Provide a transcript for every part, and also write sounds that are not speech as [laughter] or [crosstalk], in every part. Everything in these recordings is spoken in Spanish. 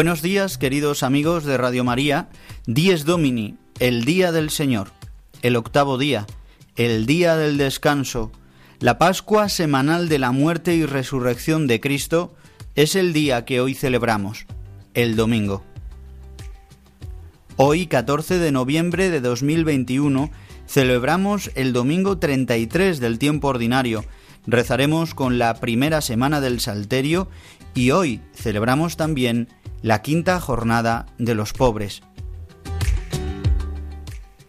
Buenos días, queridos amigos de Radio María. Dies Domini, el día del Señor, el octavo día, el día del descanso, la Pascua semanal de la muerte y resurrección de Cristo, es el día que hoy celebramos, el domingo. Hoy, 14 de noviembre de 2021, celebramos el domingo 33 del tiempo ordinario. Rezaremos con la primera semana del Salterio y hoy celebramos también la quinta jornada de los pobres.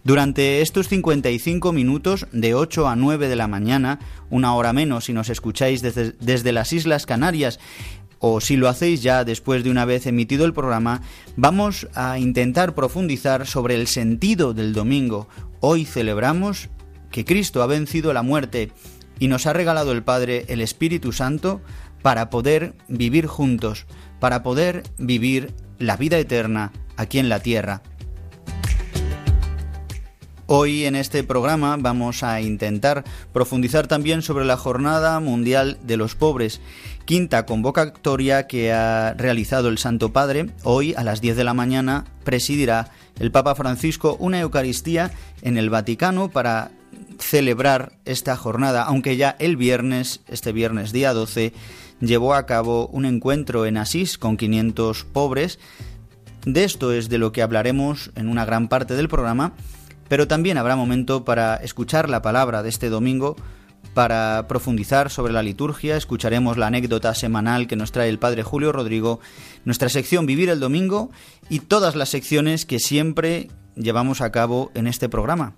Durante estos 55 minutos, de 8 a 9 de la mañana, una hora menos si nos escucháis desde, desde, las Islas Canarias, o si lo hacéis ya después de una vez emitido el programa, vamos a intentar profundizar sobre el sentido del domingo. Hoy celebramos que Cristo ha vencido la muerte y nos ha regalado el Padre el Espíritu Santo para poder vivir juntos, para poder vivir la vida eterna aquí en la tierra. Hoy en este programa vamos a intentar profundizar también sobre la Jornada Mundial de los Pobres, quinta convocatoria que ha realizado el Santo Padre. Hoy a las 10 de la mañana presidirá el Papa Francisco una Eucaristía en el Vaticano para celebrar esta jornada, aunque ya el viernes, este viernes día 12, llevó a cabo un encuentro en Asís con 500 pobres. De esto es de lo que hablaremos en una gran parte del programa, pero también habrá momento para escuchar la palabra de este domingo, para profundizar sobre la liturgia, escucharemos la anécdota semanal que nos trae el Padre Julio Rodrigo, nuestra sección Vivir el Domingo y todas las secciones que siempre llevamos a cabo en este programa.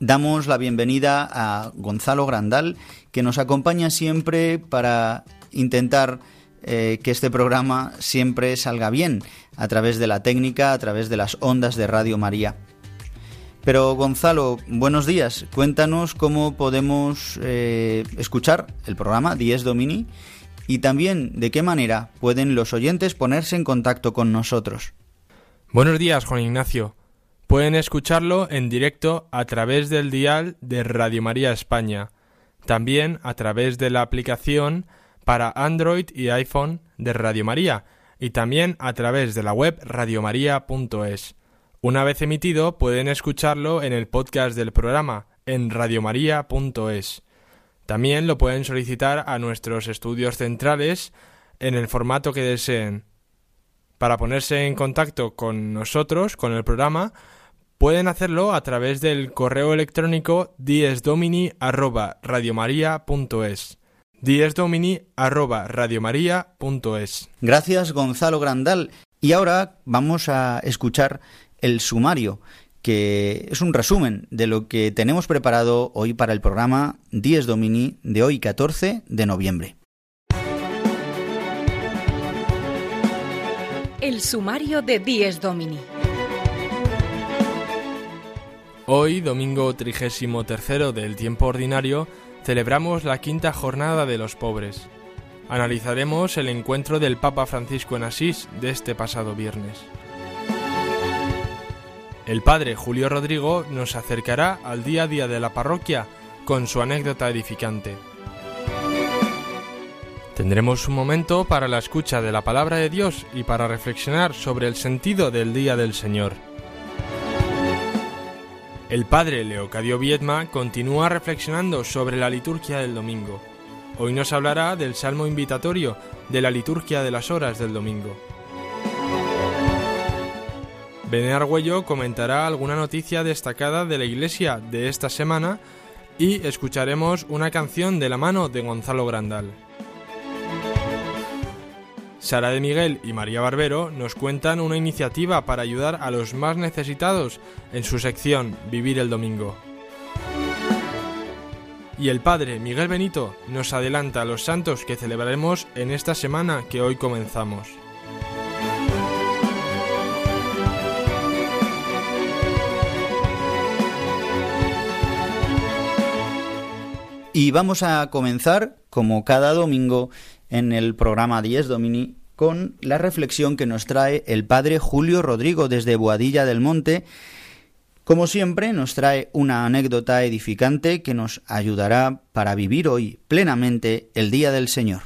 Damos la bienvenida a Gonzalo Grandal, que nos acompaña siempre para intentar eh, que este programa siempre salga bien a través de la técnica, a través de las ondas de Radio María. Pero Gonzalo, buenos días. Cuéntanos cómo podemos eh, escuchar el programa Dies Domini y también de qué manera pueden los oyentes ponerse en contacto con nosotros. Buenos días, Juan Ignacio. Pueden escucharlo en directo a través del dial de Radio María España, también a través de la aplicación para Android y iPhone de Radio María y también a través de la web radiomaria.es. Una vez emitido pueden escucharlo en el podcast del programa en radiomaria.es. También lo pueden solicitar a nuestros estudios centrales en el formato que deseen. Para ponerse en contacto con nosotros, con el programa, pueden hacerlo a través del correo electrónico diesdomini@radiomaria.es diesdomini@radiomaria.es. Gracias Gonzalo Grandal y ahora vamos a escuchar el sumario que es un resumen de lo que tenemos preparado hoy para el programa Dies Domini de hoy 14 de noviembre. El sumario de Dies Domini. Hoy, domingo trigésimo tercero del tiempo ordinario, celebramos la quinta jornada de los pobres. Analizaremos el encuentro del Papa Francisco en Asís de este pasado viernes. El padre Julio Rodrigo nos acercará al día a día de la parroquia con su anécdota edificante. Tendremos un momento para la escucha de la palabra de Dios y para reflexionar sobre el sentido del Día del Señor. El padre Leocadio Viedma continúa reflexionando sobre la liturgia del domingo. Hoy nos hablará del salmo invitatorio de la liturgia de las horas del domingo. Bené Argüello comentará alguna noticia destacada de la iglesia de esta semana y escucharemos una canción de la mano de Gonzalo Grandal. Sara de Miguel y María Barbero nos cuentan una iniciativa para ayudar a los más necesitados en su sección Vivir el Domingo. Y el Padre Miguel Benito nos adelanta los santos que celebraremos en esta semana que hoy comenzamos. Y vamos a comenzar, como cada domingo, en el programa 10 Domini, con la reflexión que nos trae el padre Julio Rodrigo desde Boadilla del Monte. Como siempre, nos trae una anécdota edificante que nos ayudará para vivir hoy plenamente el Día del Señor.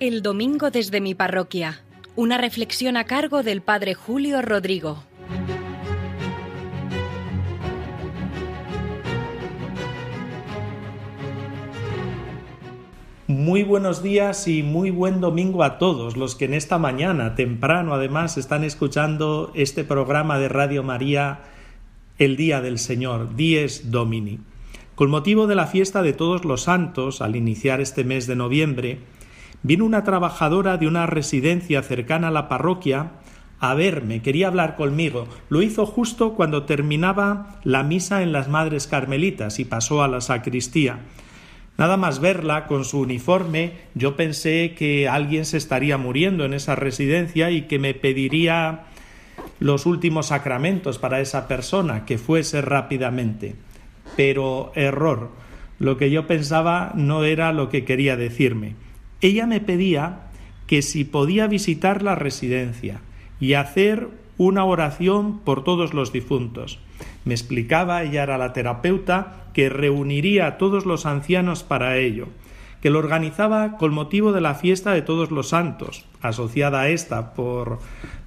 El domingo desde mi parroquia una reflexión a cargo del Padre Julio Rodrigo. Muy buenos días y muy buen domingo a todos los que en esta mañana, temprano además, están escuchando este programa de Radio María, El Día del Señor, Dies Domini. Con motivo de la fiesta de todos los santos, al iniciar este mes de noviembre, Vino una trabajadora de una residencia cercana a la parroquia a verme, quería hablar conmigo. Lo hizo justo cuando terminaba la misa en las Madres Carmelitas y pasó a la sacristía. Nada más verla con su uniforme, yo pensé que alguien se estaría muriendo en esa residencia y que me pediría los últimos sacramentos para esa persona, que fuese rápidamente. Pero error. Lo que yo pensaba no era lo que quería decirme. Ella me pedía que si podía visitar la residencia y hacer una oración por todos los difuntos. Me explicaba, ella era la terapeuta, que reuniría a todos los ancianos para ello, que lo organizaba con motivo de la fiesta de todos los santos, asociada a esta por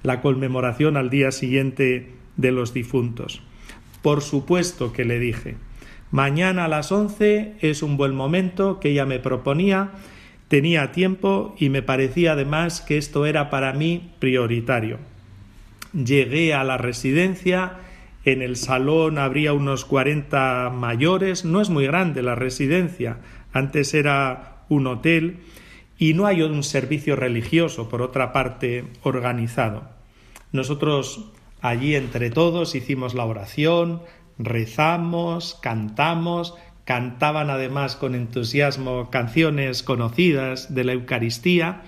la conmemoración al día siguiente de los difuntos. Por supuesto que le dije, mañana a las once es un buen momento que ella me proponía Tenía tiempo y me parecía además que esto era para mí prioritario. Llegué a la residencia, en el salón habría unos cuarenta mayores, no es muy grande la residencia, antes era un hotel y no hay un servicio religioso, por otra parte, organizado. Nosotros allí entre todos hicimos la oración, rezamos, cantamos cantaban además con entusiasmo canciones conocidas de la Eucaristía.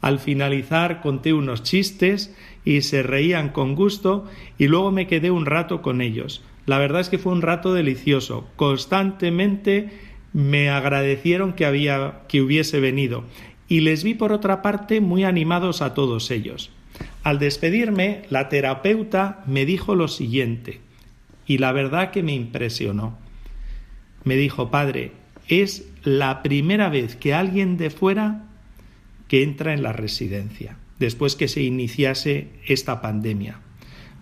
Al finalizar conté unos chistes y se reían con gusto y luego me quedé un rato con ellos. La verdad es que fue un rato delicioso. Constantemente me agradecieron que había que hubiese venido y les vi por otra parte muy animados a todos ellos. Al despedirme, la terapeuta me dijo lo siguiente, y la verdad que me impresionó me dijo, Padre, es la primera vez que alguien de fuera que entra en la residencia, después que se iniciase esta pandemia.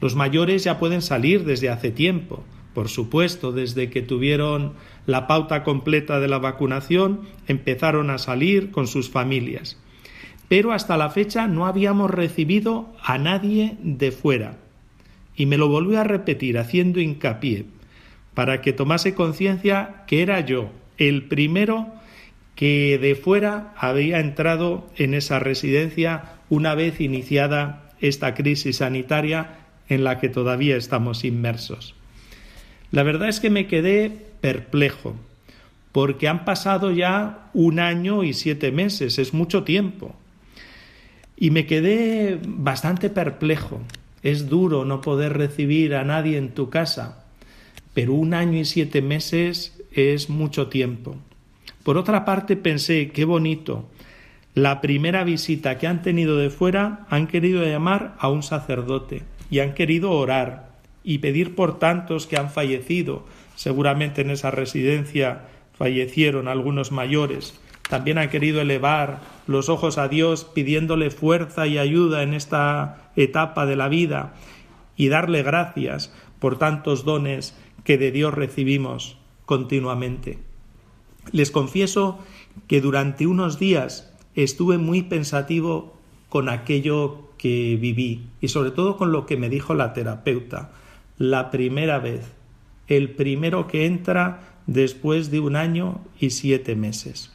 Los mayores ya pueden salir desde hace tiempo, por supuesto, desde que tuvieron la pauta completa de la vacunación, empezaron a salir con sus familias. Pero hasta la fecha no habíamos recibido a nadie de fuera. Y me lo volvió a repetir haciendo hincapié para que tomase conciencia que era yo el primero que de fuera había entrado en esa residencia una vez iniciada esta crisis sanitaria en la que todavía estamos inmersos. La verdad es que me quedé perplejo, porque han pasado ya un año y siete meses, es mucho tiempo. Y me quedé bastante perplejo. Es duro no poder recibir a nadie en tu casa, pero un año y siete meses es mucho tiempo. Por otra parte pensé, qué bonito, la primera visita que han tenido de fuera han querido llamar a un sacerdote y han querido orar y pedir por tantos que han fallecido. Seguramente en esa residencia fallecieron algunos mayores. También han querido elevar los ojos a Dios pidiéndole fuerza y ayuda en esta etapa de la vida y darle gracias por tantos dones que de Dios recibimos continuamente. Les confieso que durante unos días estuve muy pensativo con aquello que viví y sobre todo con lo que me dijo la terapeuta. la primera vez, el primero que entra después de un año y siete meses.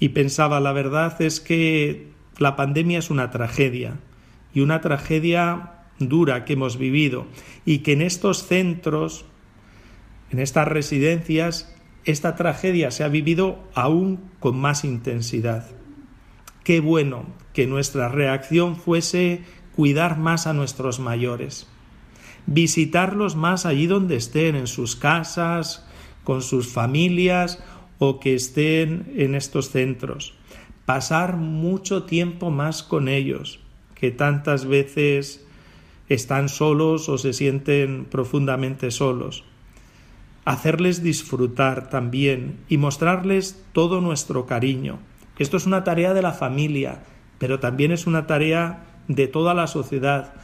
Y pensaba, la verdad es que la pandemia es una tragedia, y una tragedia dura que hemos vivido, y que en estos centros, en estas residencias, esta tragedia se ha vivido aún con más intensidad. Qué bueno que nuestra reacción fuese cuidar más a nuestros mayores, visitarlos más allí donde estén, en sus casas, con sus familias o que estén en estos centros. Pasar mucho tiempo más con ellos, que tantas veces están solos o se sienten profundamente solos. Hacerles disfrutar también y mostrarles todo nuestro cariño. Esto es una tarea de la familia, pero también es una tarea de toda la sociedad,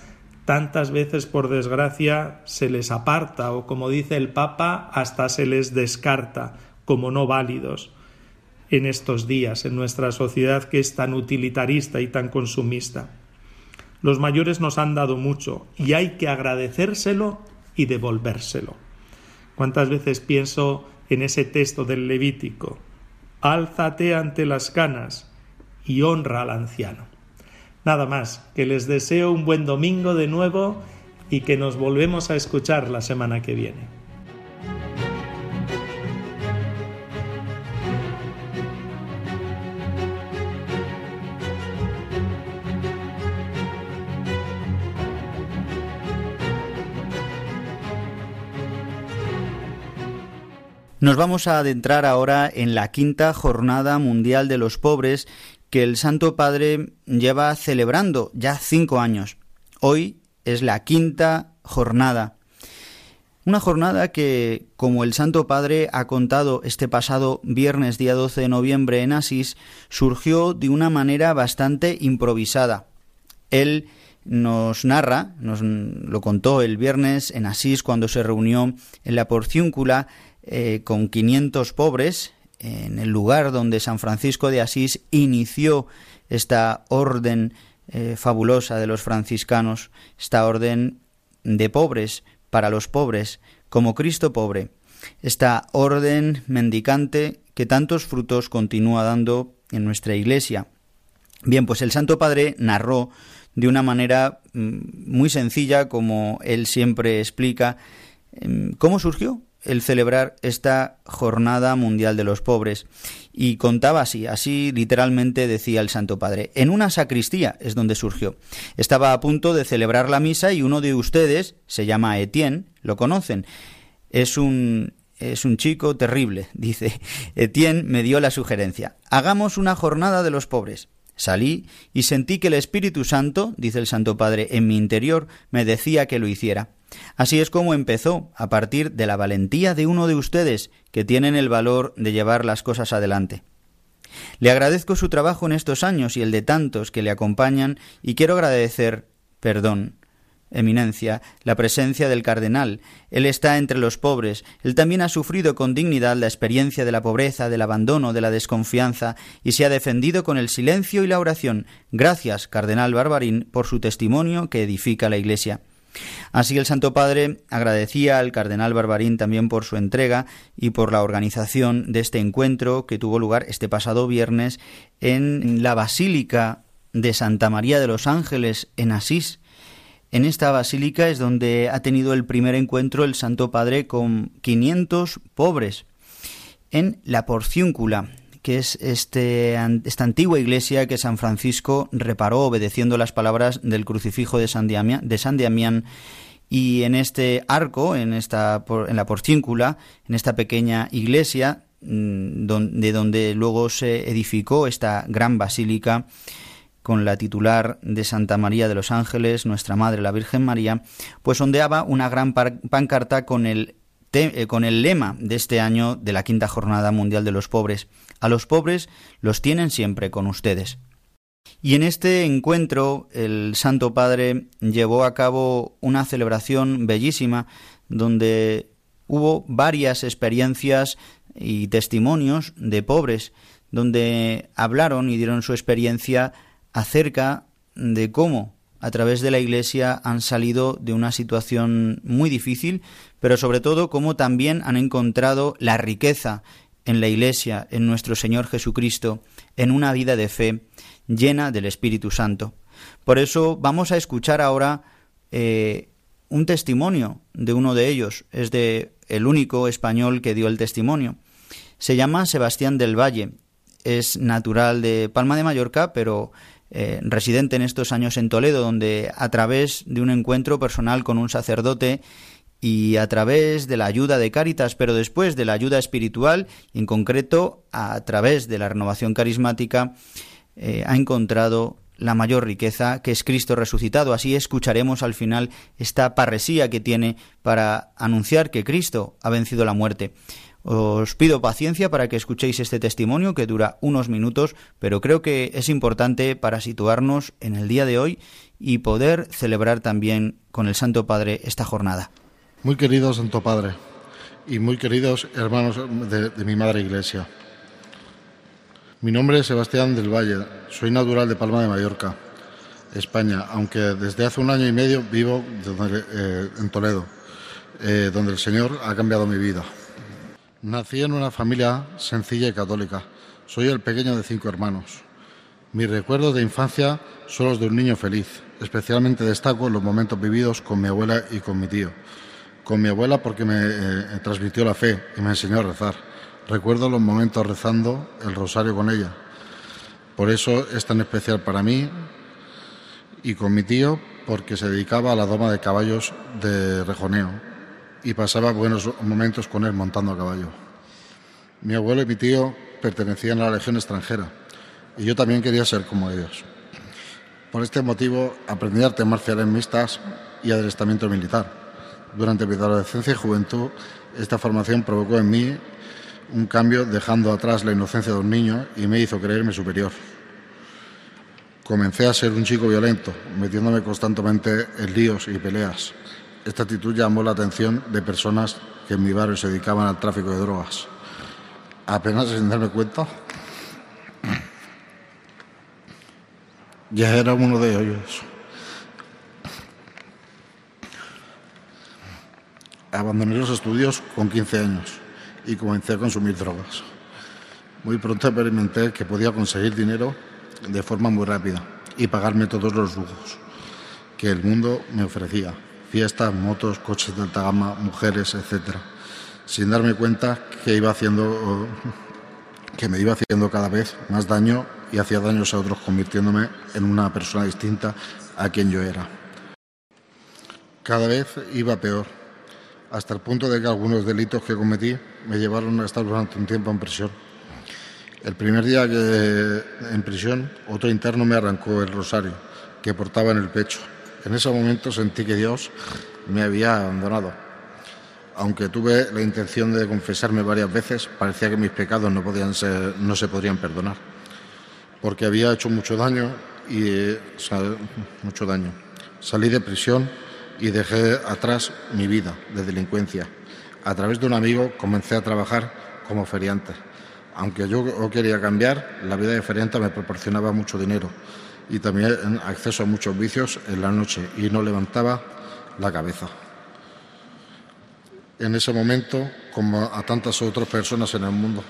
tantas veces por desgracia se les aparta o como dice el Papa hasta se les descarta como no válidos en estos días en nuestra sociedad que es tan utilitarista y tan consumista. Los mayores nos han dado mucho y hay que agradecérselo y devolvérselo. ¿Cuántas veces pienso en ese texto del Levítico? Álzate ante las canas y honra al anciano. Nada más, que les deseo un buen domingo de nuevo y que nos volvemos a escuchar la semana que viene. Nos vamos a adentrar ahora en la quinta jornada mundial de los pobres que el Santo Padre lleva celebrando ya cinco años. Hoy es la quinta jornada. Una jornada que, como el Santo Padre ha contado este pasado viernes día 12 de noviembre en Asís, surgió de una manera bastante improvisada. Él nos narra, nos lo contó el viernes en Asís cuando se reunió en la porciúncula eh, con 500 pobres en el lugar donde San Francisco de Asís inició esta orden eh, fabulosa de los franciscanos, esta orden de pobres para los pobres, como Cristo pobre, esta orden mendicante que tantos frutos continúa dando en nuestra Iglesia. Bien, pues el Santo Padre narró de una manera mm, muy sencilla, como él siempre explica, em, cómo surgió el celebrar esta Jornada Mundial de los Pobres. Y contaba así, así literalmente decía el Santo Padre. En una sacristía es donde surgió. Estaba a punto de celebrar la misa y uno de ustedes, se llama Etienne, lo conocen. Es un es un chico terrible, [laughs] dice. Etienne me dio la sugerencia. Hagamos una jornada de los pobres. Salí y sentí que el Espíritu Santo, dice el Santo Padre, en mi interior me decía que lo hiciera. Así es como empezó, a partir de la valentía de uno de ustedes que tienen el valor de llevar las cosas adelante. Le agradezco su trabajo en estos años y el de tantos que le acompañan y quiero agradecer, perdón, Eminencia, la presencia del cardenal. Él está entre los pobres. Él también ha sufrido con dignidad la experiencia de la pobreza, del abandono, de la desconfianza, y se ha defendido con el silencio y la oración. Gracias, cardenal Barbarín, por su testimonio que edifica la Iglesia. Así el Santo Padre agradecía al cardenal Barbarín también por su entrega y por la organización de este encuentro que tuvo lugar este pasado viernes en la Basílica de Santa María de los Ángeles en Asís. En esta basílica es donde ha tenido el primer encuentro el Santo Padre con 500 pobres en la Porciúncula, que es este, esta antigua iglesia que San Francisco reparó obedeciendo las palabras del crucifijo de San, Damián, y en este arco, en, esta, en la porcíncula, en esta pequeña iglesia, mm, de donde luego se edificó esta gran basílica con la titular de Santa María de los Ángeles, nuestra Madre la Virgen María, pues ondeaba una gran pancarta con el eh, con el lema de este año de la quinta jornada mundial de los pobres. A los pobres los tienen siempre con ustedes. Y en este encuentro el Santo Padre llevó a cabo una celebración bellísima donde hubo varias experiencias y testimonios de pobres donde hablaron y dieron su experiencia acerca de cómo a través de la Iglesia han salido de una situación muy difícil, pero sobre todo cómo también han encontrado la riqueza en la Iglesia, en nuestro Señor Jesucristo, en una vida de fe llena del Espíritu Santo. Por eso vamos a escuchar ahora eh, un testimonio de uno de ellos. Es de el único español que dio el testimonio. Se llama Sebastián del Valle. Es natural de Palma de Mallorca, pero eh, residente en estos años en Toledo, donde a través de un encuentro personal con un sacerdote y a través de la ayuda de Cáritas, pero después de la ayuda espiritual, en concreto a través de la renovación carismática, eh, ha encontrado la mayor riqueza, que es Cristo resucitado. Así escucharemos al final esta parresía que tiene para anunciar que Cristo ha vencido la muerte. Os pido paciencia para que escuchéis este testimonio que dura unos minutos, pero creo que es importante para situarnos en el día de hoy y poder celebrar también con el Santo Padre esta jornada. Muy querido Santo Padre y muy queridos hermanos de, mi Madre Iglesia. Mi nombre es Sebastián del Valle, soy natural de Palma de Mallorca, España, aunque desde hace un año y medio vivo eh, en Toledo, eh, donde el Señor ha cambiado mi vida. Nací en una familia sencilla y católica. Soy el pequeño de cinco hermanos. Mis recuerdos de infancia son los de un niño feliz. Especialmente destaco los momentos vividos con mi abuela y con mi tío. Con mi abuela porque me eh, transmitió la fe y me enseñó a rezar Recuerdo los momentos rezando el rosario con ella. Por eso es tan especial para mí y con mi tío porque se dedicaba a la doma de caballos de rejoneo y pasaba buenos momentos con él montando a caballo. Mi abuelo y mi tío pertenecían a la Legión extranjera y yo también quería ser como ellos. Por este motivo aprendí artes marciales mixtas y adiestramiento militar. Durante mi adolescencia y juventud, esta formación provocó en mí un cambio dejando atrás la inocencia de un niño y me hizo creerme superior. Comencé a ser un chico violento, metiéndome constantemente en líos y peleas. Esta actitud llamó la atención de personas que en mi barrio se dedicaban al tráfico de drogas. Apenas sin darme cuenta, ya era uno de ellos. Abandoné los estudios con 15 años y comencé a consumir drogas. Muy pronto experimenté que podía conseguir dinero de forma muy rápida y pagarme todos los lujos que el mundo me ofrecía. Fiestas, motos, coches de alta gama, mujeres, etc. Sin darme cuenta que iba haciendo que me iba haciendo cada vez más daño y hacía daños a otros, convirtiéndome en una persona distinta a quien yo era. Cada vez iba peor hasta el punto de que algunos delitos que cometí me llevaron a estar durante un tiempo en prisión. El primer día que en prisión, otro interno me arrancó el rosario que portaba en el pecho. En ese momento sentí que Dios me había abandonado. Aunque tuve la intención de confesarme varias veces, parecía que mis pecados no, podían ser, no se podrían perdonar, porque había hecho mucho daño y mucho daño. Salí de prisión y dejé atrás mi vida de delincuencia. A través de un amigo comencé a trabajar como feriante. Aunque yo quería cambiar, la vida de feriante me proporcionaba mucho dinero y también acceso a muchos vicios en la noche y no levantaba la cabeza. En ese momento, como a tantas otras personas en el mundo,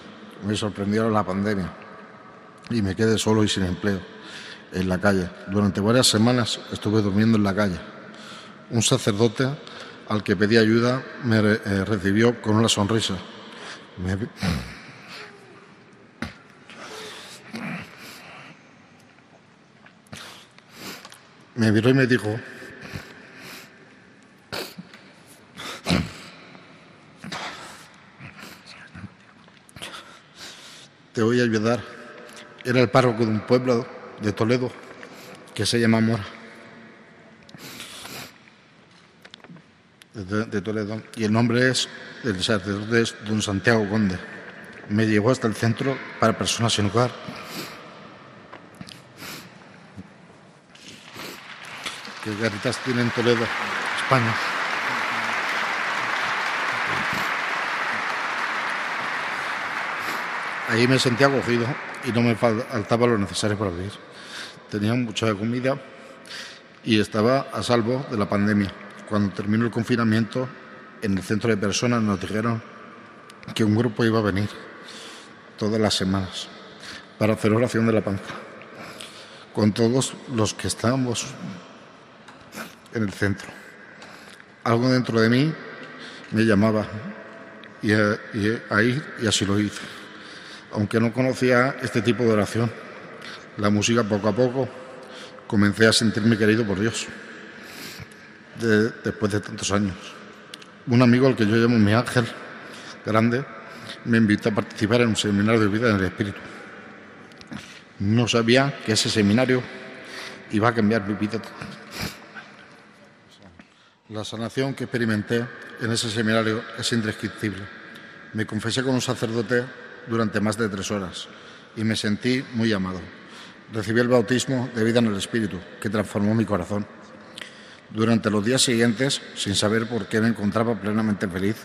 me sorprendió la pandemia y me quedé solo y sin empleo en la calle. Durante varias semanas estuve durmiendo en la calle un sacerdote al que pedí ayuda me eh, recibió con una sonrisa. Me... [clears throat] me miró y me dijo, te voy a ayudar. Era el párroco de un pueblo de Toledo que se llama Mora. de, Toledo y el nombre es el sacerdote don Santiago Conde. Me llevó hasta el centro para personas sin hogar. Caritas tiene en Toledo, España. Ahí me sentía acogido y no me faltaba lo necesario para vivir. Tenía mucha comida y estaba a salvo de la pandemia. Cuando terminó el confinamiento, en el centro de personas nos dijeron que un grupo iba a venir todas las semanas para hacer oración de la panza con todos los que estábamos en el centro. Algo dentro de mí me llamaba y a, ir y así lo hice. Aunque no conocía este tipo de oración, la música poco a poco comencé a sentirme querido por Dios después de tantos años. Un amigo al que yo llamo mi ángel grande me invitó a participar en un seminario de vida en el Espíritu. No sabía que ese seminario iba a cambiar mi vida. La sanación que experimenté en ese seminario es indescriptible. Me confesé con un sacerdote durante más de tres horas y me sentí muy amado. Recibí el bautismo de vida en el Espíritu, que transformó mi corazón. Durante los días siguientes, sin saber por qué me encontraba plenamente feliz,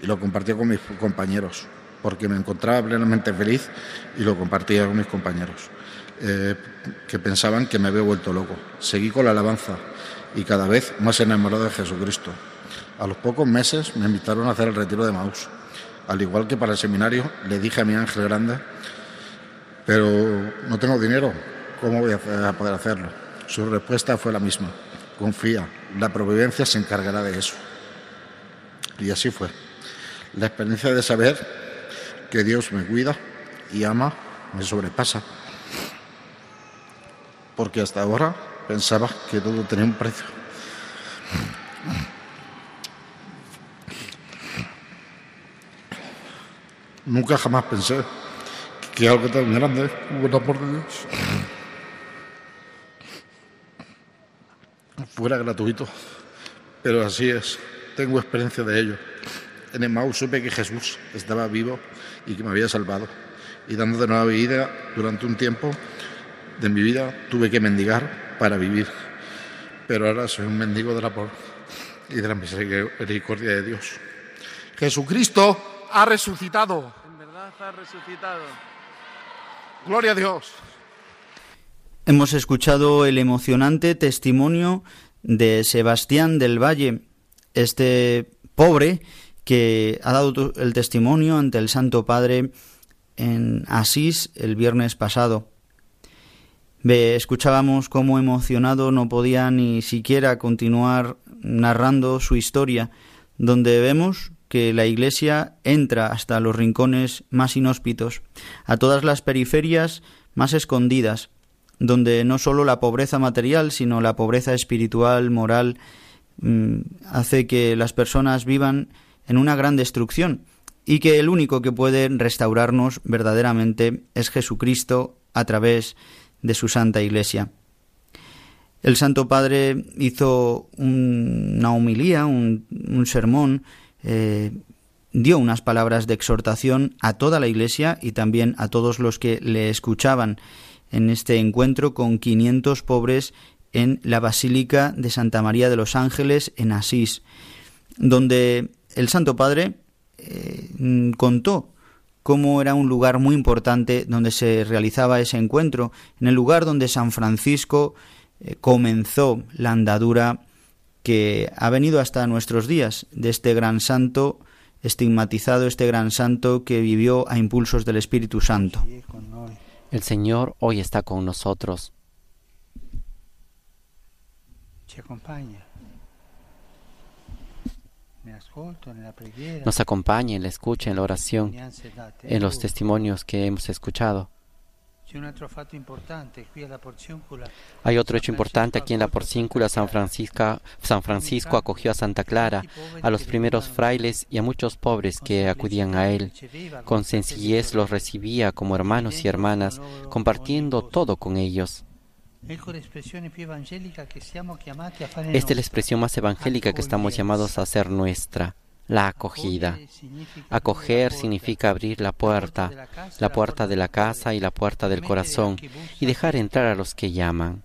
y lo compartía con mis compañeros, porque me encontraba plenamente feliz y lo compartía con mis compañeros, eh, que pensaban que me había vuelto loco. Seguí con la alabanza y cada vez más enamorado de Jesucristo. A los pocos meses me invitaron a hacer el retiro de Maús. Al igual que para el seminario, le dije a mi ángel grande, pero no tengo dinero, ¿cómo voy a poder hacerlo? Su respuesta fue la misma, confía, la providencia se encargará de eso. Y así fue. La experiencia de saber que Dios me cuida y ama me sobrepasa. Porque hasta ahora pensaba que todo tenía un precio. Nunca jamás pensé que algo tan grande el amor de Dios fuera gratuito. Pero así es, tengo experiencia de ello. En el Mau supe que Jesús estaba vivo y que me había salvado. Y dando de nueva vida durante un tiempo de mi vida tuve que mendigar para vivir. Pero ahora soy un mendigo del amor y de la misericordia de Dios. Jesucristo ha resucitado. En verdad ha resucitado. Gloria a Dios. Hemos escuchado el emocionante testimonio de Sebastián del Valle, este pobre que ha dado el testimonio ante el Santo Padre en Asís el viernes pasado. Escuchábamos cómo emocionado no podía ni siquiera continuar narrando su historia, donde vemos que la Iglesia entra hasta los rincones más inhóspitos, a todas las periferias más escondidas, donde no sólo la pobreza material, sino la pobreza espiritual, moral, mm, hace que las personas vivan en una gran destrucción y que el único que puede restaurarnos verdaderamente es Jesucristo a través de su Santa Iglesia. El Santo Padre hizo una homilía, un, sermón, eh, dio unas palabras de exhortación a toda la Iglesia y también a todos los que le escuchaban en este encuentro con 500 pobres en la Basílica de Santa María de los Ángeles en Asís, donde el Santo Padre eh, contó cómo era un lugar muy importante donde se realizaba ese encuentro, en el lugar donde San Francisco eh, comenzó la andadura que ha venido hasta nuestros días de este gran santo estigmatizado, este gran santo que vivió a impulsos del Espíritu Santo. El Señor hoy está con nosotros. Nos acompaña en la escucha, en la oración, en los testimonios que hemos escuchado. Hay otro hecho importante aquí en la porcíncula. San Francisco, San Francisco acogió a Santa Clara, a los primeros frailes y a muchos pobres que acudían a él. Con sencillez los recibía como hermanos y hermanas, compartiendo todo con ellos. Esta es la expresión más evangélica que estamos llamados a hacer nuestra la acogida. Acoger significa abrir la puerta, la puerta de la casa y la puerta del corazón, y dejar entrar a los que llaman.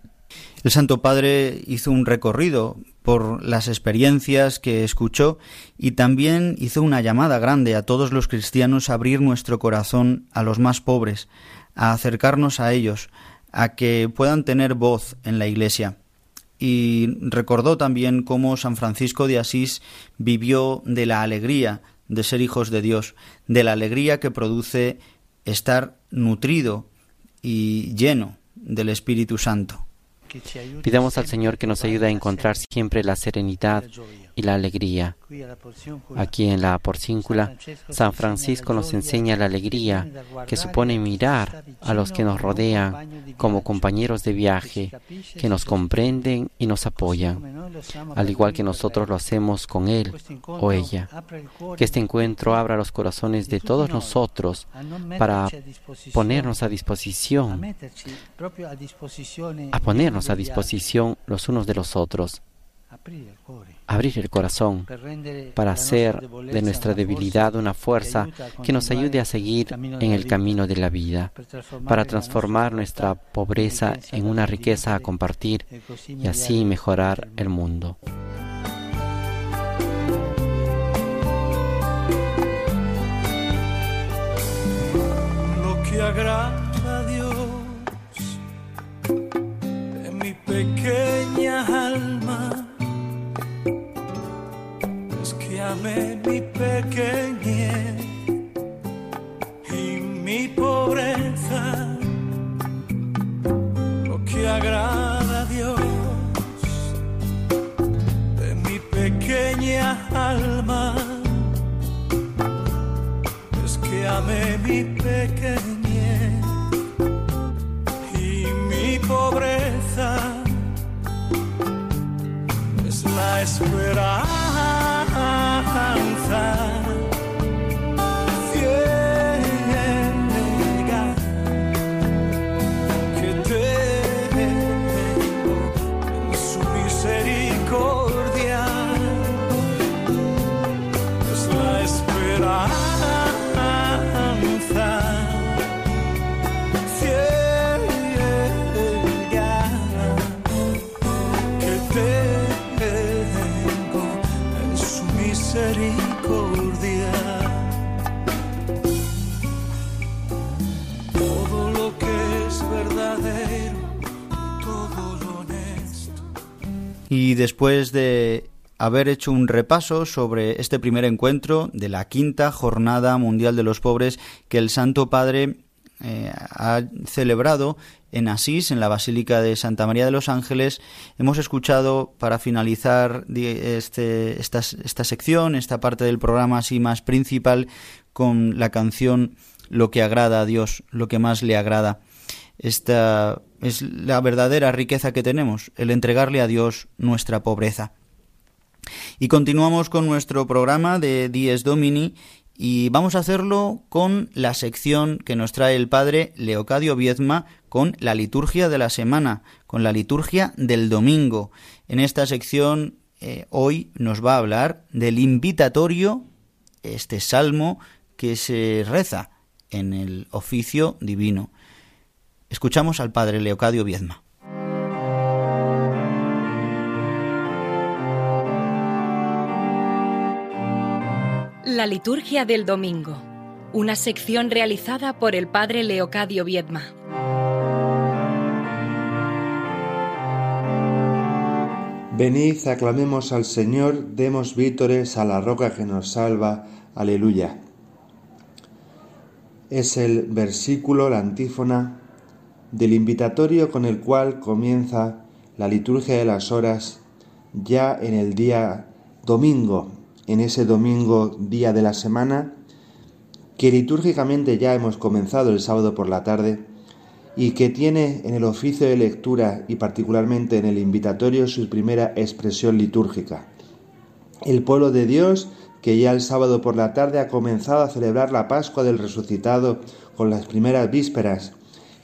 El Santo Padre hizo un recorrido por las experiencias que escuchó y también hizo una llamada grande a todos los cristianos a abrir nuestro corazón a los más pobres, a acercarnos a ellos, a que puedan tener voz en la Iglesia. y recordó también cómo San Francisco de Asís vivió de la alegría de ser hijos de Dios, de la alegría que produce estar nutrido y lleno del Espíritu Santo. Pidamos al Señor que nos ayude a encontrar siempre la serenidad y la alegría. Aquí en la porcíncula, San Francisco nos enseña la alegría que supone mirar a los que nos rodean como compañeros de viaje, que nos comprenden y nos apoyan, al igual que nosotros lo hacemos con él o ella. Que este encuentro abra los corazones de todos nosotros para ponernos a disposición, a ponernos a disposición los unos de los otros abrir el corazón para hacer de nuestra debilidad una fuerza que nos ayude a seguir en el camino de la vida, para transformar nuestra pobreza en una riqueza a compartir y así mejorar el mundo. Lo que agrada a Dios mi pequeña ame mi pequeñez y mi pobreza, lo que agrada a Dios de mi pequeña alma es que ame mi pequeñez y mi pobreza. Es la esperanza passar. Y después de haber hecho un repaso sobre este primer encuentro de la quinta Jornada Mundial de los Pobres que el Santo Padre eh, ha celebrado en Asís, en la Basílica de Santa María de los Ángeles, hemos escuchado para finalizar este, esta, esta sección, esta parte del programa así más principal, con la canción Lo que agrada a Dios, lo que más le agrada. Esta es la verdadera riqueza que tenemos, el entregarle a Dios nuestra pobreza. Y continuamos con nuestro programa de Dies Domini y vamos a hacerlo con la sección que nos trae el padre Leocadio Viezma con la liturgia de la semana, con la liturgia del domingo. En esta sección eh, hoy nos va a hablar del invitatorio, este salmo que se reza en el oficio divino. Escuchamos al padre Leocadio Viezma. La liturgia del domingo, una sección realizada por el padre Leocadio Viedma. Venid, aclamemos al Señor, demos vítores a la roca que nos salva. Aleluya. Es el versículo, la antífona del invitatorio con el cual comienza la liturgia de las horas ya en el día domingo, en ese domingo día de la semana, que litúrgicamente ya hemos comenzado el sábado por la tarde y que tiene en el oficio de lectura y particularmente en el invitatorio su primera expresión litúrgica. El pueblo de Dios que ya el sábado por la tarde ha comenzado a celebrar la Pascua del resucitado con las primeras vísperas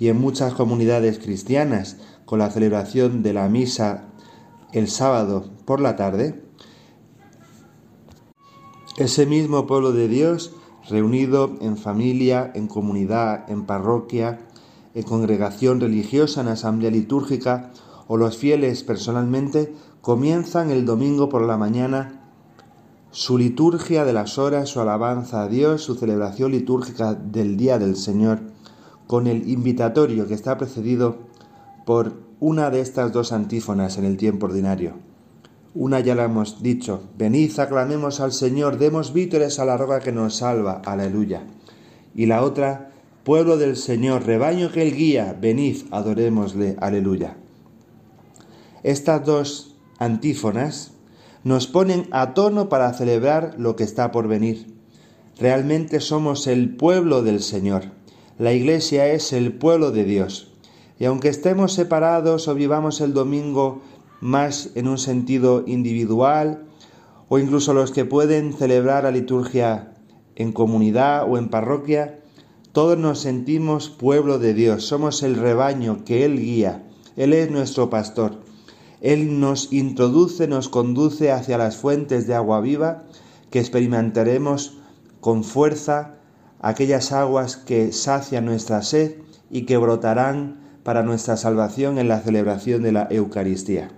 y en muchas comunidades cristianas con la celebración de la misa el sábado por la tarde, ese mismo pueblo de Dios reunido en familia, en comunidad, en parroquia, en congregación religiosa, en asamblea litúrgica o los fieles personalmente, comienzan el domingo por la mañana su liturgia de las horas, su alabanza a Dios, su celebración litúrgica del Día del Señor con el invitatorio que está precedido por una de estas dos antífonas en el tiempo ordinario. Una ya la hemos dicho, venid, aclamemos al Señor, demos vítores a la roca que nos salva, aleluya. Y la otra, pueblo del Señor, rebaño que él guía, venid, adorémosle, aleluya. Estas dos antífonas nos ponen a tono para celebrar lo que está por venir. Realmente somos el pueblo del Señor. La Iglesia es el pueblo de Dios. Y aunque estemos separados o vivamos el domingo más en un sentido individual, o incluso los que pueden celebrar la liturgia en comunidad o en parroquia, todos nos sentimos pueblo de Dios, somos el rebaño que Él guía, Él es nuestro pastor. Él nos introduce, nos conduce hacia las fuentes de agua viva que experimentaremos con fuerza, aquellas aguas que sacian nuestra sed y que brotarán para nuestra salvación en la celebración de la Eucaristía.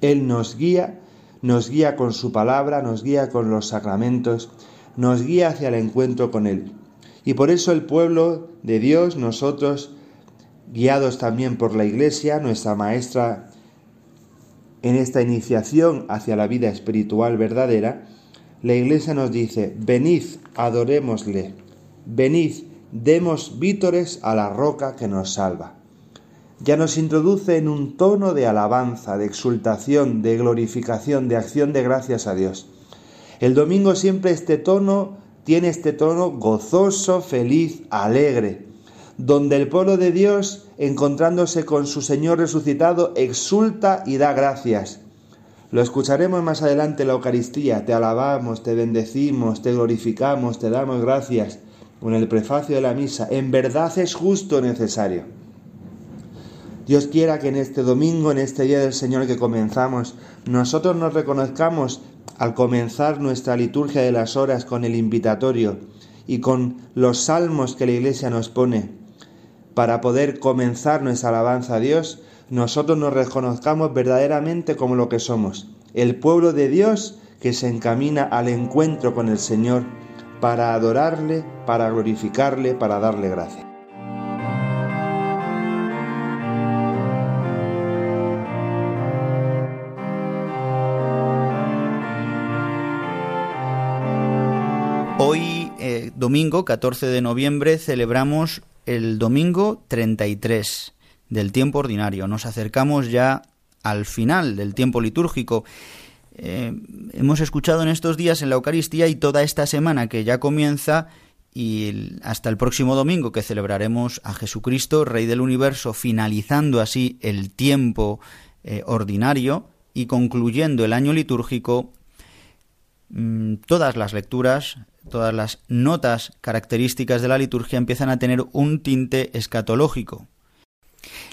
Él nos guía, nos guía con su palabra, nos guía con los sacramentos, nos guía hacia el encuentro con Él. Y por eso el pueblo de Dios, nosotros, guiados también por la Iglesia, nuestra maestra en esta iniciación hacia la vida espiritual verdadera, la Iglesia nos dice, venid, adorémosle, venid, demos vítores a la roca que nos salva. Ya nos introduce en un tono de alabanza, de exultación, de glorificación, de acción de gracias a Dios. El domingo siempre este tono tiene este tono gozoso, feliz, alegre, donde el pueblo de Dios, encontrándose con su Señor resucitado, exulta y da gracias. Lo escucharemos más adelante en la Eucaristía. Te alabamos, te bendecimos, te glorificamos, te damos gracias. Con el prefacio de la misa, en verdad es justo necesario. Dios quiera que en este domingo, en este día del Señor que comenzamos, nosotros nos reconozcamos al comenzar nuestra liturgia de las horas con el invitatorio y con los salmos que la Iglesia nos pone para poder comenzar nuestra alabanza a Dios, nosotros nos reconozcamos verdaderamente como lo que somos, el pueblo de Dios que se encamina al encuentro con el Señor para adorarle, para glorificarle, para darle gracia. Hoy, eh, domingo 14 de noviembre, celebramos el domingo 33 del tiempo ordinario. Nos acercamos ya al final del tiempo litúrgico. Eh, hemos escuchado en estos días en la Eucaristía y toda esta semana que ya comienza y hasta el próximo domingo que celebraremos a Jesucristo, Rey del Universo, finalizando así el tiempo eh, ordinario y concluyendo el año litúrgico, mm, todas las lecturas, todas las notas características de la liturgia empiezan a tener un tinte escatológico.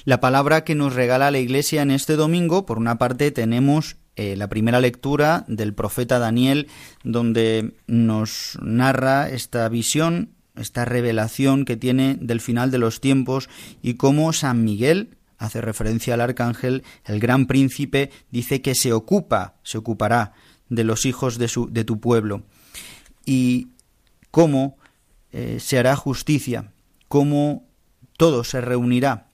La palabra que nos regala la Iglesia en este domingo, por una parte tenemos eh, la primera lectura del profeta Daniel, donde nos narra esta visión, esta revelación que tiene del final de los tiempos y cómo San Miguel, hace referencia al arcángel, el gran príncipe, dice que se ocupa, se ocupará de los hijos de, su, tu pueblo. Y cómo eh, se hará justicia, cómo todo se reunirá,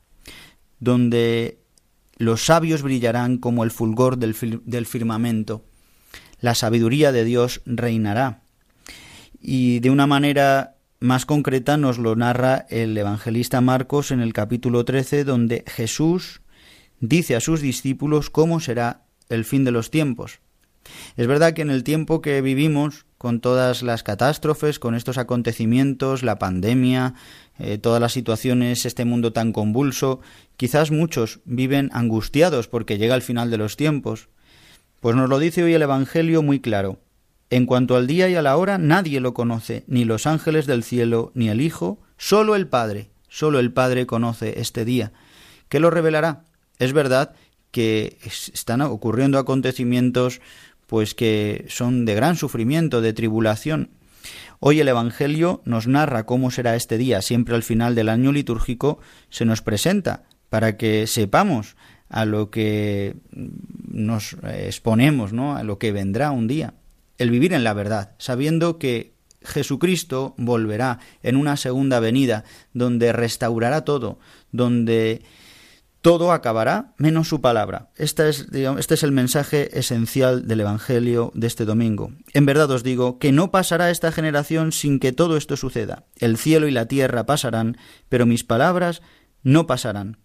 donde los sabios brillarán como el fulgor del, firmamento, la sabiduría de Dios reinará. Y de una manera más concreta nos lo narra el evangelista Marcos en el capítulo 13, donde Jesús dice a sus discípulos cómo será el fin de los tiempos. Es verdad que en el tiempo que vivimos, con todas las catástrofes, con estos acontecimientos, la pandemia, eh, todas las situaciones, este mundo tan convulso, quizás muchos viven angustiados porque llega el final de los tiempos. Pues nos lo dice hoy el Evangelio muy claro. En cuanto al día y a la hora, nadie lo conoce, ni los ángeles del cielo, ni el Hijo, solo el Padre, solo el Padre conoce este día. ¿Qué lo revelará? Es verdad que están ocurriendo acontecimientos pues que son de gran sufrimiento, de tribulación. Hoy el Evangelio nos narra cómo será este día, siempre al final del año litúrgico se nos presenta para que sepamos a lo que nos exponemos, ¿no? a lo que vendrá un día. El vivir en la verdad, sabiendo que Jesucristo volverá en una segunda venida, donde restaurará todo, donde todo acabará menos su palabra. Este es, este es el mensaje esencial del Evangelio de este domingo. En verdad os digo que no pasará esta generación sin que todo esto suceda. El cielo y la tierra pasarán, pero mis palabras no pasarán.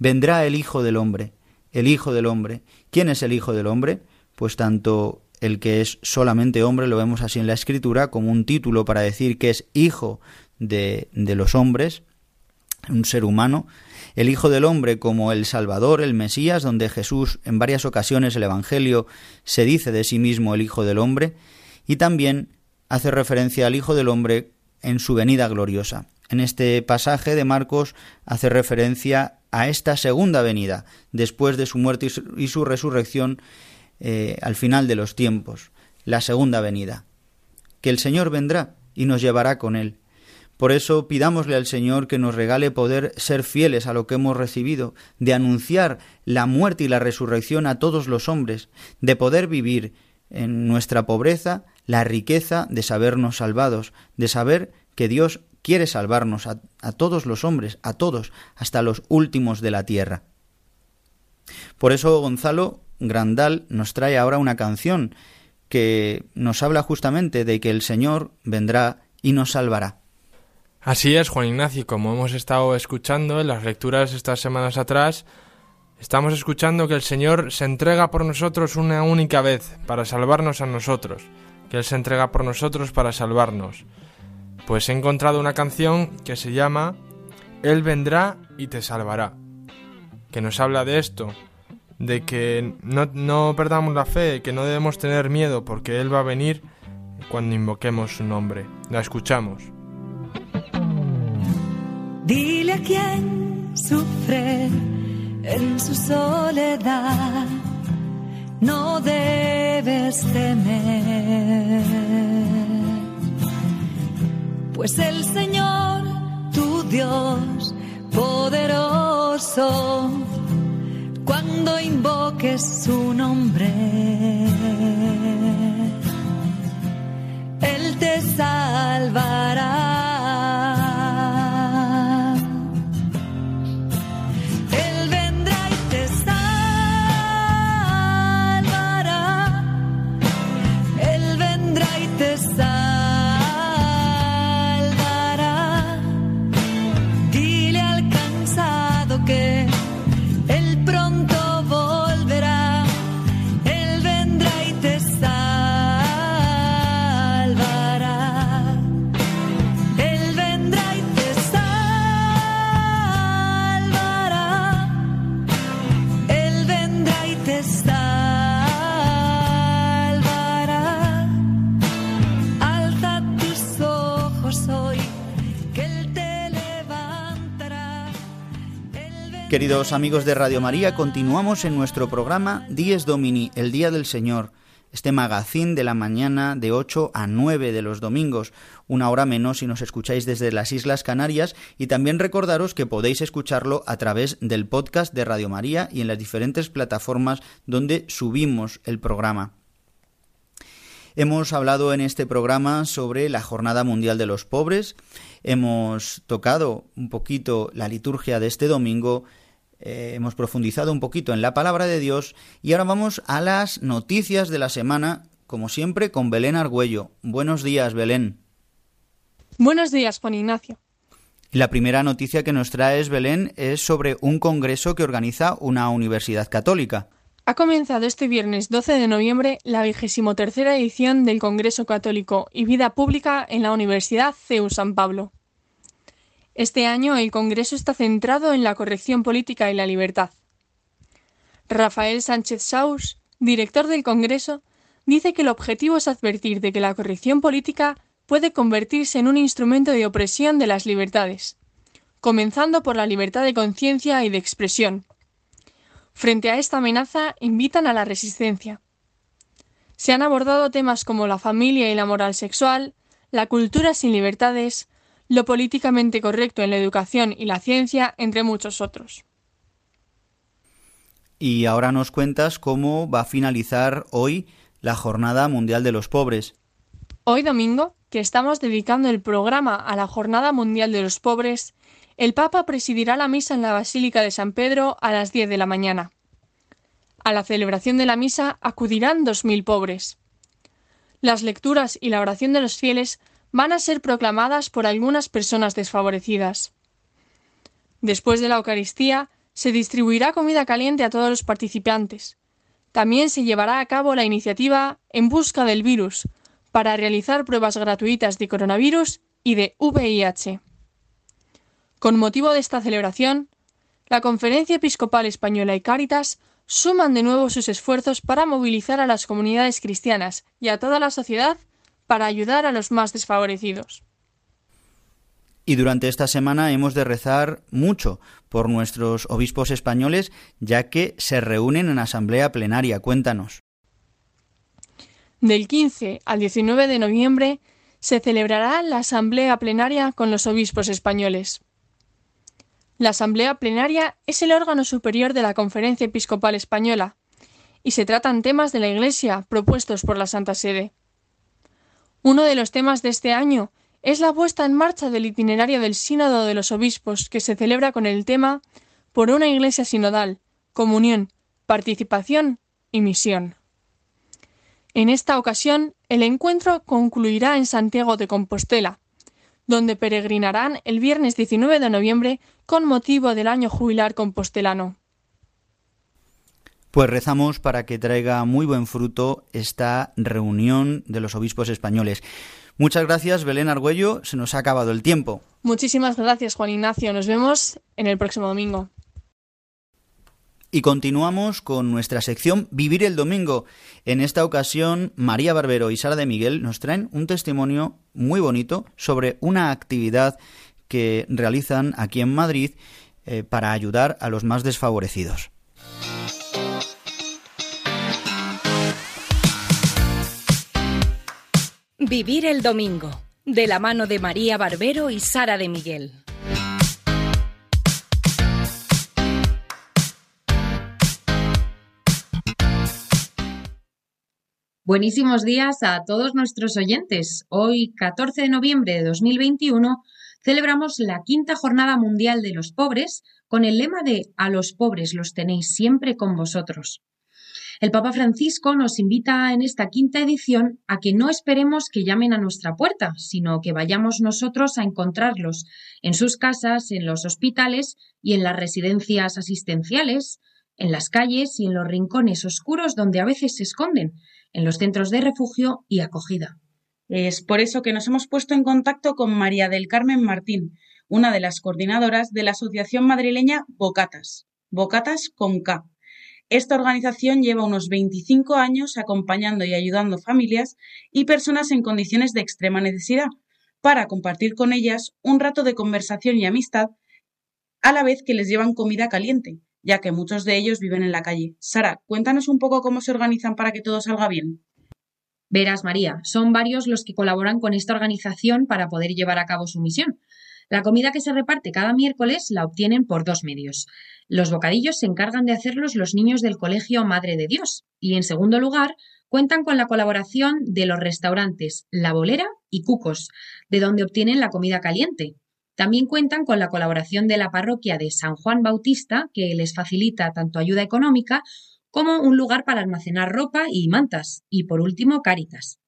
Vendrá el Hijo del Hombre. El Hijo del Hombre. ¿Quién es el Hijo del Hombre? Pues tanto el que es solamente hombre, lo vemos así en la Escritura, como un título para decir que es hijo de, de los hombres, un ser humano, el Hijo del Hombre como el Salvador, el Mesías, donde Jesús en varias ocasiones el Evangelio se dice de sí mismo el Hijo del Hombre, y también hace referencia al Hijo del Hombre en su venida gloriosa. En este pasaje de Marcos hace referencia a esta segunda venida, después de su muerte y su resurrección eh, al final de los tiempos, la segunda venida, que el Señor vendrá y nos llevará con él. Por eso pidámosle al Señor que nos regale poder ser fieles a lo que hemos recibido, de anunciar la muerte y la resurrección a todos los hombres, de poder vivir en nuestra pobreza la riqueza de sabernos salvados, de saber que Dios quiere salvarnos a, a todos los hombres, a todos, hasta los últimos de la tierra. Por eso Gonzalo Grandal nos trae ahora una canción que nos habla justamente de que el Señor vendrá y nos salvará. Así es, Juan Ignacio, como hemos estado escuchando en las lecturas estas semanas atrás, estamos escuchando que el Señor se entrega por nosotros una única vez para salvarnos a nosotros, que Él se entrega por nosotros para salvarnos. Pues he encontrado una canción que se llama Él vendrá y te salvará, que nos habla de esto, de que no, no perdamos la fe, que no debemos tener miedo porque Él va a venir cuando invoquemos su nombre. La escuchamos. Dile a quien sufre en su soledad, no debes temer, pues el Señor, tu Dios poderoso, cuando invoques su nombre, Él te salvará. Queridos amigos de Radio María, continuamos en nuestro programa Dies Domini, el Día del Señor, este magazín de la mañana de 8 a 9 de los domingos, una hora menos si nos escucháis desde las Islas Canarias y también recordaros que podéis escucharlo a través del podcast de Radio María y en las diferentes plataformas donde subimos el programa. Hemos hablado en este programa sobre la Jornada Mundial de los Pobres, hemos tocado un poquito la liturgia de este domingo, eh, hemos profundizado un poquito en la palabra de Dios y ahora vamos a las noticias de la semana, como siempre, con Belén Argüello. Buenos días, Belén. Buenos días, Juan Ignacio. La primera noticia que nos traes, Belén, es sobre un congreso que organiza una universidad católica. Ha comenzado este viernes 12 de noviembre la vigésimo tercera edición del Congreso Católico y Vida Pública en la Universidad CEU San Pablo. Este año el Congreso está centrado en la corrección política y la libertad. Rafael Sánchez Saus, director del Congreso, dice que el objetivo es advertir de que la corrección política puede convertirse en un instrumento de opresión de las libertades, comenzando por la libertad de conciencia y de expresión. Frente a esta amenaza, invitan a la resistencia. Se han abordado temas como la familia y la moral sexual, la cultura sin libertades, lo políticamente correcto en la educación y la ciencia, entre muchos otros. Y ahora nos cuentas cómo va a finalizar hoy la Jornada Mundial de los Pobres. Hoy domingo, que estamos dedicando el programa a la Jornada Mundial de los Pobres, el Papa presidirá la misa en la Basílica de San Pedro a las 10 de la mañana. A la celebración de la misa acudirán dos mil pobres. Las lecturas y la oración de los fieles van a ser proclamadas por algunas personas desfavorecidas. Después de la Eucaristía, se distribuirá comida caliente a todos los participantes. También se llevará a cabo la iniciativa En Busca del Virus, para realizar pruebas gratuitas de coronavirus y de VIH. Con motivo de esta celebración, la Conferencia Episcopal Española y Cáritas suman de nuevo sus esfuerzos para movilizar a las comunidades cristianas y a toda la sociedad para ayudar a los más desfavorecidos. Y durante esta semana hemos de rezar mucho por nuestros obispos españoles, ya que se reúnen en asamblea plenaria. Cuéntanos. Del 15 al 19 de noviembre se celebrará la asamblea plenaria con los obispos españoles. La asamblea plenaria es el órgano superior de la Conferencia Episcopal Española y se tratan temas de la Iglesia propuestos por la Santa Sede. Uno de los temas de este año es la puesta en marcha del itinerario del Sínodo de los Obispos, que se celebra con el tema Por una Iglesia sinodal, comunión, participación y misión. En esta ocasión, el encuentro concluirá en Santiago de Compostela, donde peregrinarán el viernes 19 de noviembre con motivo del año jubilar compostelano. Pues rezamos para que traiga muy buen fruto esta reunión de los obispos españoles. Muchas gracias, Belén Argüello. Se nos ha acabado el tiempo. Muchísimas gracias, Juan Ignacio. Nos vemos en el próximo domingo. Y continuamos con nuestra sección Vivir el Domingo. En esta ocasión, María Barbero y Sara de Miguel nos traen un testimonio muy bonito sobre una actividad que realizan aquí en Madrid eh, para ayudar a los más desfavorecidos. Vivir el Domingo, de la mano de María Barbero y Sara de Miguel. Buenísimos días a todos nuestros oyentes. Hoy, 14 de noviembre de 2021, celebramos la quinta Jornada Mundial de los Pobres con el lema de A los pobres los tenéis siempre con vosotros. El Papa Francisco nos invita en esta quinta edición a que no esperemos que llamen a nuestra puerta, sino que vayamos nosotros a encontrarlos en sus casas, en los hospitales y en las residencias asistenciales, en las calles y en los rincones oscuros donde a veces se esconden, en los centros de refugio y acogida. Es por eso que nos hemos puesto en contacto con María del Carmen Martín, una de las coordinadoras de la Asociación Madrileña Bocatas, Bocatas con K, esta organización lleva unos 25 años acompañando y ayudando familias y personas en condiciones de extrema necesidad para compartir con ellas un rato de conversación y amistad a la vez que les llevan comida caliente, ya que muchos de ellos viven en la calle. Sara, cuéntanos un poco cómo se organizan para que todo salga bien. Verás, María, son varios los que colaboran con esta organización para poder llevar a cabo su misión. La comida que se reparte cada miércoles la obtienen por dos medios. Los bocadillos se encargan de hacerlos los niños del Colegio Madre de Dios y, en segundo lugar, cuentan con la colaboración de los restaurantes La Bolera y Cucos, de donde obtienen la comida caliente. También cuentan con la colaboración de la parroquia de San Juan Bautista, que les facilita tanto ayuda económica como un lugar para almacenar ropa y mantas. Y por último, Cáritas.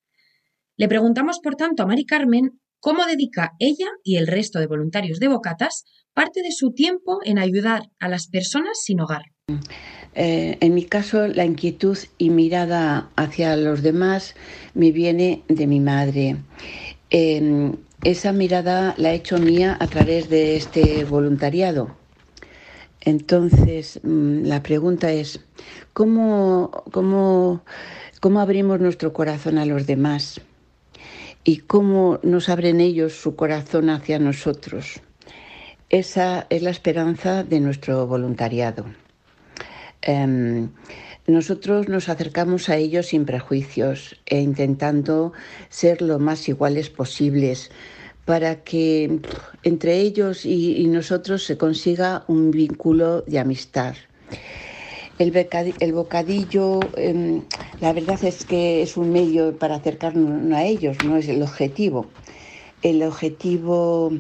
Le preguntamos, por tanto, a Mari Carmen cómo dedica ella y el resto de voluntarios de Bocatas parte de su tiempo en ayudar a las personas sin hogar. Eh, en mi caso, la inquietud y mirada hacia los demás me viene de mi madre. Em, esa mirada la he hecho mía a través de este voluntariado. Entonces, mm, la pregunta es, ¿cómo, cómo, cómo abrimos nuestro corazón a los demás? Y cómo nos abren ellos su corazón hacia nosotros. Esa es la esperanza de nuestro voluntariado. Em, nosotros nos acercamos a ellos sin prejuicios e intentando ser lo más iguales posibles para que entre ellos y nosotros se consiga un vínculo de amistad. El, bocadillo, em, la verdad es que es un medio para acercarnos a ellos, no es el objetivo. El objetivo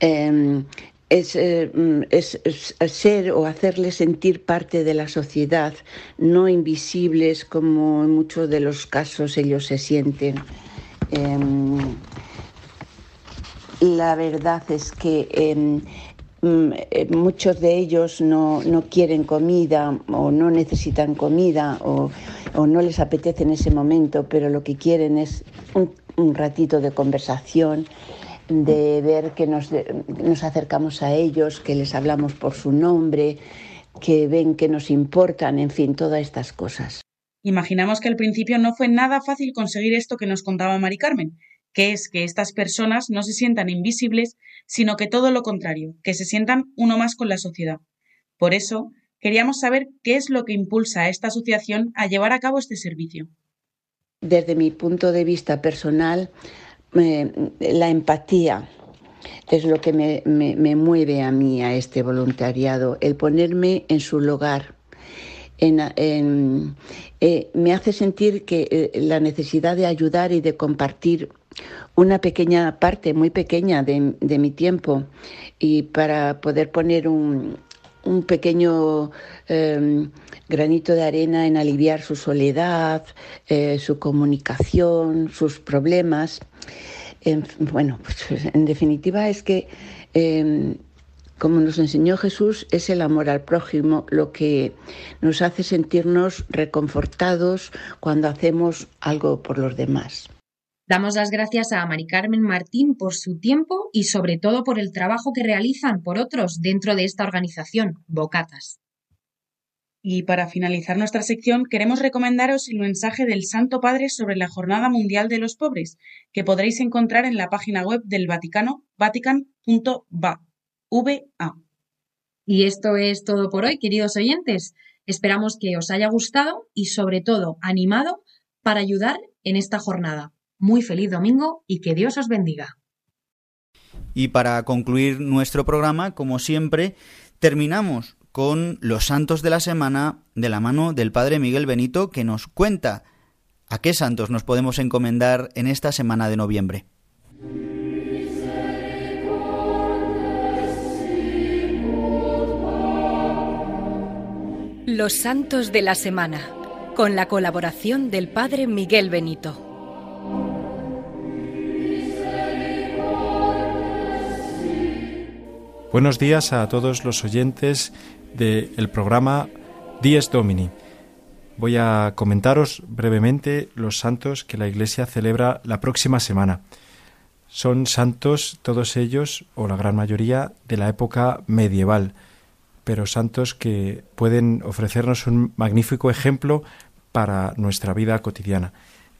em, eh, mm, es, ser o hacerles sentir parte de la sociedad, no invisibles como en muchos de los casos ellos se sienten. Em, la verdad es que muchos de ellos no, quieren comida o no necesitan comida o, no les apetece en ese momento, pero lo que quieren es un ratito de conversación de ver que nos, nos acercamos a ellos, que les hablamos por su nombre, que ven que nos importan, en fin, todas estas cosas. Imaginamos que al principio no fue nada fácil conseguir esto que nos contaba Mari Carmen, que es que estas personas no se sientan invisibles, sino que todo lo contrario, que se sientan uno más con la sociedad. Por eso, queríamos saber qué es lo que impulsa a esta asociación a llevar a cabo este servicio. Desde mi punto de vista personal, la empatía es lo que me, mueve a mí a este voluntariado, el ponerme en su lugar. Eh, me hace sentir que eh, la necesidad de ayudar y de compartir una pequeña parte, muy pequeña de, mi tiempo, y para poder poner un, pequeño em, granito de arena en aliviar su soledad, eh, su comunicación, sus problemas. bueno, pues en definitiva es que, em, como nos enseñó Jesús, es el amor al prójimo lo que nos hace sentirnos reconfortados cuando hacemos algo por los demás. Damos las gracias a Mari Carmen Martín por su tiempo y sobre todo por el trabajo que realizan por otros dentro de esta organización, Bocatas. Y para finalizar nuestra sección, queremos recomendaros el mensaje del Santo Padre sobre la Jornada Mundial de los Pobres, que podréis encontrar en la página web del Vaticano, vatican.va. Y esto es todo por hoy, queridos oyentes. Esperamos que os haya gustado y, sobre todo, animado para ayudar en esta jornada. Muy feliz domingo y que Dios os bendiga. Y para concluir nuestro programa, como siempre, terminamos con los santos de la semana de la mano del Padre Miguel Benito que nos cuenta a qué santos nos podemos encomendar en esta semana de noviembre. Los santos de la semana, con la colaboración del Padre Miguel Benito. Buenos días a todos los oyentes del programa Dies Domini. Voy a comentaros brevemente los santos que la Iglesia celebra la próxima semana. Son santos todos ellos, o la gran mayoría, de la época medieval, pero santos que pueden ofrecernos un magnífico ejemplo para nuestra vida cotidiana.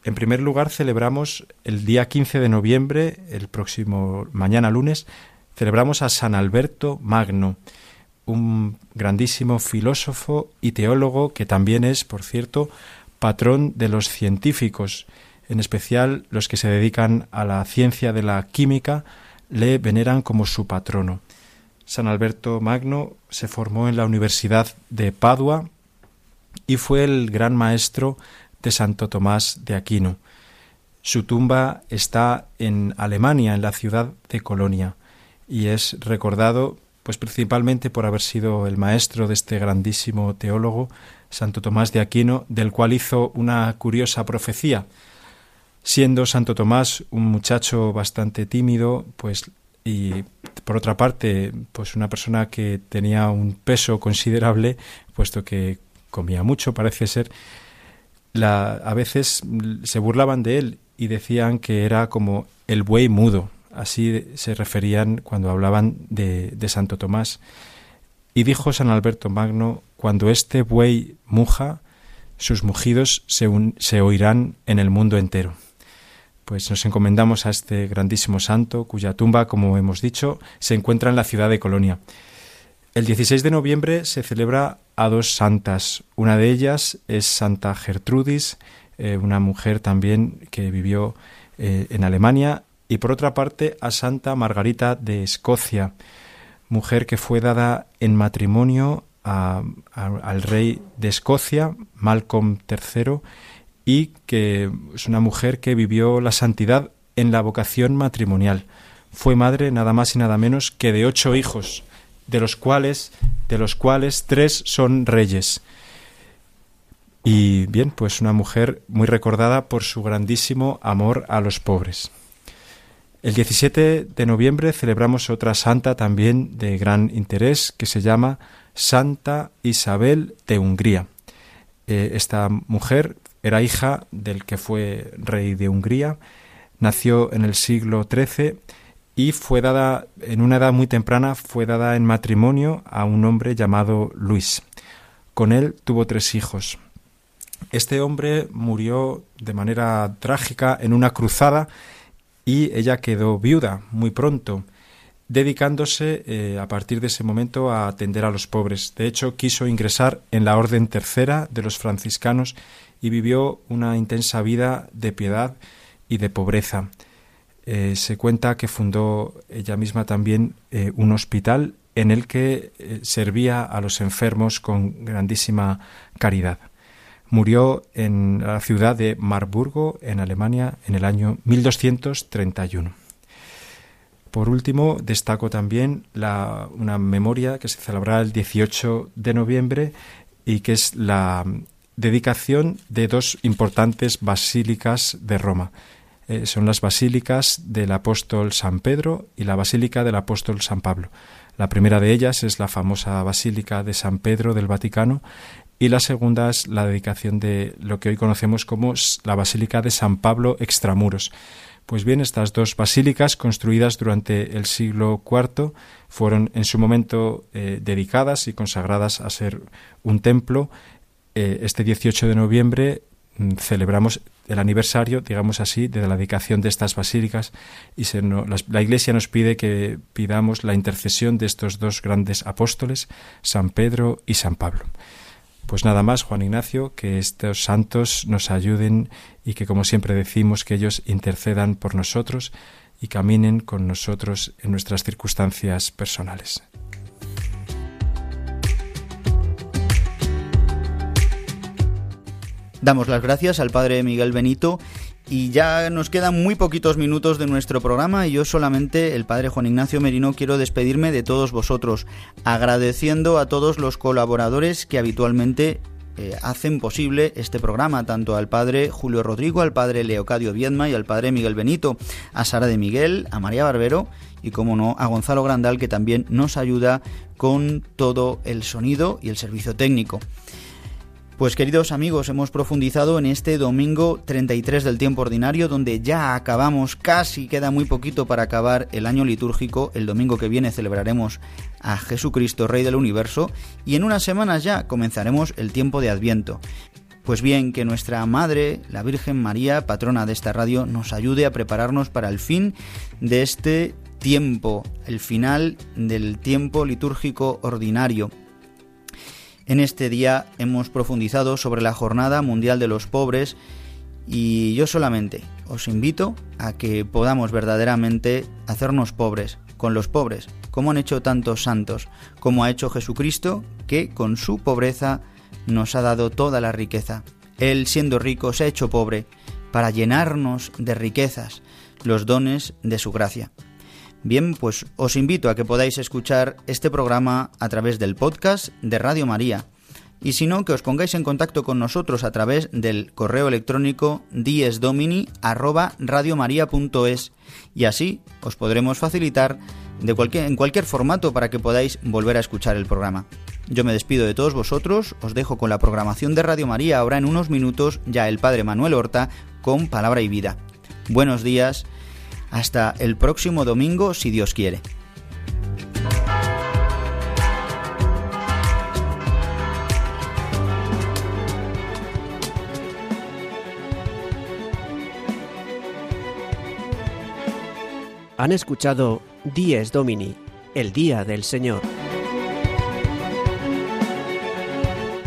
En primer lugar, celebramos el día 15 de noviembre, el próximo mañana lunes, celebramos a San Alberto Magno un grandísimo filósofo y teólogo que también es, por cierto, patrón de los científicos, en especial los que se dedican a la ciencia de la química, le veneran como su patrono. San Alberto Magno se formó en la Universidad de Padua y fue el gran maestro de Santo Tomás de Aquino. Su tumba está en Alemania, en la ciudad de Colonia, y es recordado pues principalmente por haber sido el maestro de este grandísimo teólogo, Santo Tomás de Aquino, del cual hizo una curiosa profecía. Siendo Santo Tomás un muchacho bastante tímido, pues y por otra parte, pues una persona que tenía un peso considerable, puesto que comía mucho, parece ser, la, a veces se burlaban de él y decían que era como el buey mudo, Así se referían cuando hablaban de, Santo Tomás. Y dijo San Alberto Magno, cuando este buey muja, sus mugidos se, se oirán en el mundo entero. Pues nos encomendamos a este grandísimo santo, cuya tumba, como hemos dicho, se encuentra en la ciudad de Colonia. El 16 de noviembre se celebra a dos santas. Una de ellas es Santa Gertrudis, eh, una mujer también que vivió eh, en Alemania y por otra parte a Santa Margarita de Escocia, mujer que fue dada en matrimonio al rey de Escocia, Malcolm III, y que es una mujer que vivió la santidad en la vocación matrimonial. fue madre nada más y nada menos que de ocho hijos, de los cuales, de los cuales tres son reyes. Y bien, pues una mujer muy recordada por su grandísimo amor a los pobres. El 17 de noviembre celebramos otra santa también de gran interés que se llama Santa Isabel de Hungría. Eh, esta mujer era hija del que fue rey de Hungría, nació en el siglo XIII y fue dada, en una edad muy temprana, fue dada en matrimonio a un hombre llamado Luis. Con él tuvo tres hijos. Este hombre murió de manera trágica en una cruzada y ella quedó viuda muy pronto, dedicándose eh, a partir de ese momento a atender a los pobres. De hecho, quiso ingresar en la Orden Tercera de los franciscanos y vivió una intensa vida de piedad y de pobreza. Eh, se cuenta que fundó ella misma también eh, un hospital en el que eh, servía a los enfermos con grandísima caridad. Murió en la ciudad de Marburgo, en Alemania, en el año 1231. Por último, destaco también una memoria que se celebrará el 18 de noviembre y que es la dedicación de dos importantes basílicas de Roma. Eh, son las basílicas del apóstol San Pedro y la basílica del apóstol San Pablo. La primera de ellas es la famosa basílica de San Pedro del Vaticano y la segunda es la dedicación de lo que hoy conocemos como la basílica de San Pablo extramuros. Pues bien, estas dos basílicas, construidas durante el siglo IV, fueron en su momento eh, dedicadas y consagradas a ser un templo. Eh, este 18 de noviembre mm, celebramos el aniversario, digamos así, de la dedicación de estas basílicas y la, Iglesia nos pide que pidamos la intercesión de estos dos grandes apóstoles, San Pedro y San Pablo. Pues nada más, Juan Ignacio, que estos santos nos ayuden y que, como siempre decimos, que ellos intercedan por nosotros y caminen con nosotros en nuestras circunstancias personales. Damos las gracias al padre Miguel Benito y ya nos quedan muy poquitos minutos de nuestro programa y yo solamente, el padre Juan Ignacio Merino, quiero despedirme de todos vosotros, agradeciendo a todos los colaboradores que habitualmente eh, hacen posible este programa, tanto al padre Julio Rodrigo, al padre Leocadio Viedma y al padre Miguel Benito, a Sara de Miguel, a María Barbero y, como no, a Gonzalo Grandal, que también nos ayuda con todo el sonido y el servicio técnico. Pues queridos amigos, hemos profundizado en este domingo 33 del tiempo ordinario, donde ya acabamos, casi queda muy poquito para acabar el año litúrgico. El domingo que viene celebraremos a Jesucristo, Rey del Universo, y en unas semanas ya comenzaremos el tiempo de Adviento. Pues bien, que nuestra Madre, la Virgen María, patrona de esta radio, nos ayude a prepararnos para el fin de este tiempo, el final del tiempo litúrgico ordinario en este día hemos profundizado sobre la Jornada Mundial de los Pobres y yo solamente os invito a que podamos verdaderamente hacernos pobres con los pobres, como han hecho tantos santos, como ha hecho Jesucristo, que con su pobreza nos ha dado toda la riqueza. Él, siendo rico, se ha hecho pobre para llenarnos de riquezas los dones de su gracia. Bien, pues os invito a que podáis escuchar este programa a través del podcast de Radio María. Y si no, que os pongáis en contacto con nosotros a través del correo electrónico diesdomini@radiomaria.es y así os podremos facilitar en cualquier formato para que podáis volver a escuchar el programa. Yo me despido de todos vosotros, os dejo con la programación de Radio María ahora en unos minutos ya el Padre Manuel Horta con Palabra y Vida. Buenos días hasta el próximo domingo, si Dios quiere. Han escuchado Dies Domini, el Día del Señor,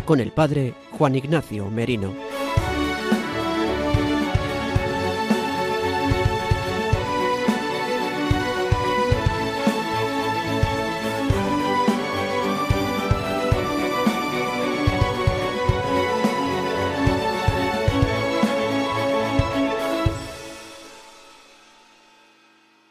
con el Padre Juan Ignacio Merino.